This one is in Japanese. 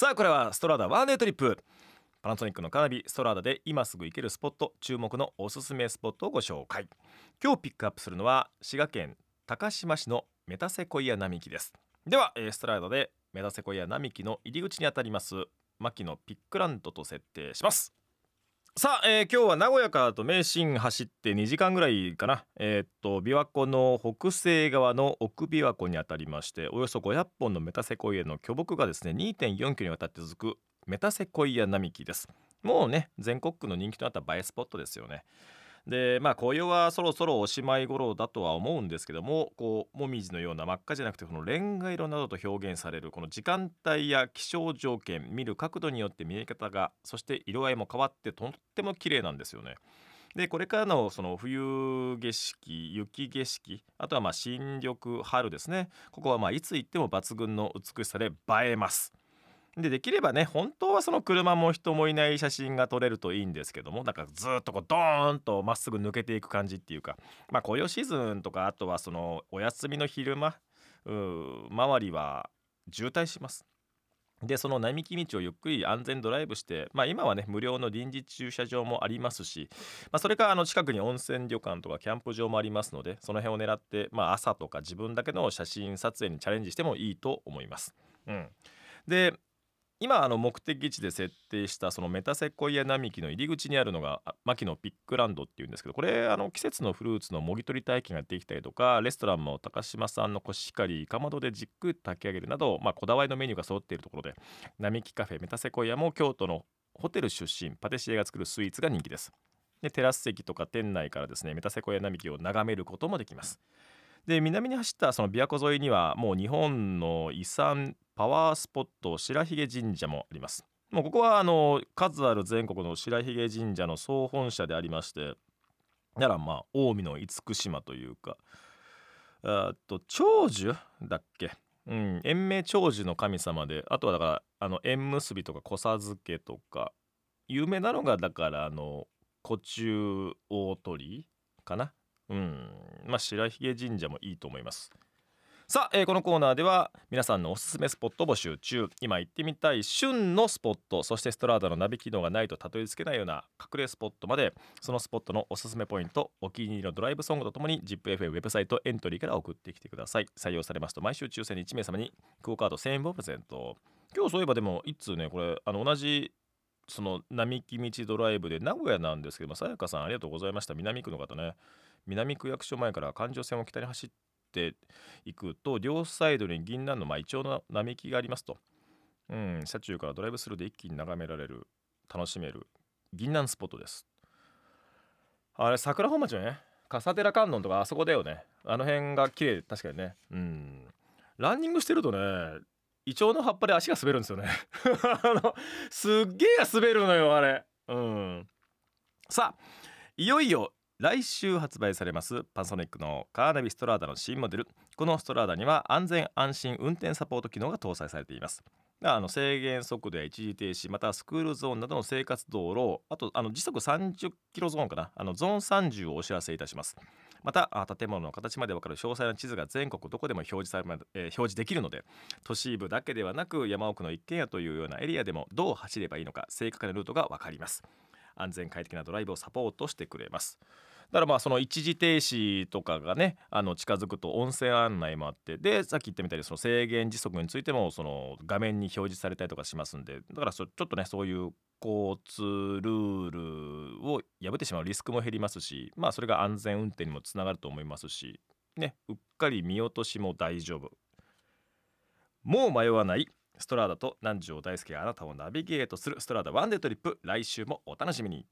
さあこれはストラーダワンデートリップ。パナソニックのカーナビストラーダで今すぐ行けるスポット注目のおすすめスポットをご紹介。今日ピックアップするのは滋賀県高島市のメタセコイア並木です。ではえーストラーダでメタセコイア並木の入り口にあたります牧野ピックランドと設定します。さあ、えー今日は名古屋からと名神走って2時間ぐらいかな。えーっと琵琶湖の北西側の奥琵琶湖にあたりましておよそ500本のメタセコイアの巨木がですね2.4キロにわたって続くメタセコイア並木です。もうね全国区の人気となった映えスポットですよね。でまあ紅葉はそろそろおしまい頃だとは思うんですけどもこうもみじのような真っ赤じゃなくてこのレンガ色などと表現されるこの時間帯や気象条件見る角度によって見え方がそして色合いも変わってとっても綺麗なんですよね。でこれからのその冬景色雪景色あとはま新緑春ですねここはまあいつ行っても抜群の美しさで映えます。でできればね本当はその車も人もいない写真が撮れるといいんですけどもなんかずっとこうドーンとまっすぐ抜けていく感じっていうかまあ紅葉シーズンとかあとはそのお休みの昼間う周りは渋滞します。でその並木道をゆっくり安全ドライブして、まあ、今はね無料の臨時駐車場もありますし、まあ、それかあの近くに温泉旅館とかキャンプ場もありますのでその辺を狙って、まあ、朝とか自分だけの写真撮影にチャレンジしてもいいと思います。うん、で今あの目的地で設定したそのメタセコイア並木の入り口にあるのが牧野ピックランドっていうんですけどこれあの季節のフルーツのもぎ取り体験ができたりとかレストランも高島産のコシヒカリかまどでじっくり炊き上げるなど、まあ、こだわりのメニューが揃っているところで並木カフェメタセコイアも京都のホテル出身パティシエが作るスイーツが人気です。でテラス席とか店内からですねメタセコイア並木を眺めることもできます。で南に走ったその琵琶湖沿いにはもう日本の遺産パワースポット白髭神社もあります。もうここはあの数ある全国の白髭神社の総本社でありましてならまあ近江の厳島というかあと長寿だっけ？うん延命長寿の神様であとはだからあの縁結びとか子授けとか有名なのがだからあの古中大鳥かな？うん。まあ白髭神社もいいと思います。さあ、えーこのコーナーでは皆さんのおすすめスポット募集中。今行ってみたい旬のスポットそしてストラーダのナビ機能がないとたどり着けないような隠れスポットまでそのスポットのおすすめポイントお気に入りのドライブソングとともに ZIPFM ウェブサイトエントリーから送ってきてください。採用されますと毎週抽選に1名様にクオカード1000円分をプレゼント。今日そういえばでも一通ねこれあの同じその並木道ドライブで名古屋なんですけどもさやかさんありがとうございました。南区の方ね。南区役所前から環状線を北に走っていくと両サイドに銀杏のまあイチョウの並木がありますと、うん、車中からドライブスルーで一気に眺められる楽しめる銀杏スポットです。あれ桜本町ね。笠寺観音とかあそこだよね。あの辺が綺麗確かにね。うん。ランニングしてるとねイチョウの葉っぱで足が滑るんですよね。あのすっげえ滑るのよあれ。うん。さあいよいよ来週発売されますパナソニックのカーナビストラーダの新モデル。このストラーダには安全安心運転サポート機能が搭載されています。あの制限速度や一時停止またはスクールゾーンなどの生活道路あとあの時速30キロゾーンかな。あのゾーン30をお知らせいたします。また建物の形までわかる詳細な地図が全国どこでも表示されま、えー表示できるので都市部だけではなく山奥の一軒家というようなエリアでもどう走ればいいのか正確なルートがわかります。安全快適なドライブをサポートしてくれます。だからまあその一時停止とかがねあの近づくと音声案内もあってでさっき言ったみたいにその制限時速についてもその画面に表示されたりとかしますんでだからちょっとねそういう交通ルール破ってしまうリスクも減りますしまあそれが安全運転にもつながると思いますしねうっかり見落としも大丈夫。もう迷わないストラーダと南條大輔があなたをナビゲートするストラーダワンデートリップ来週もお楽しみに。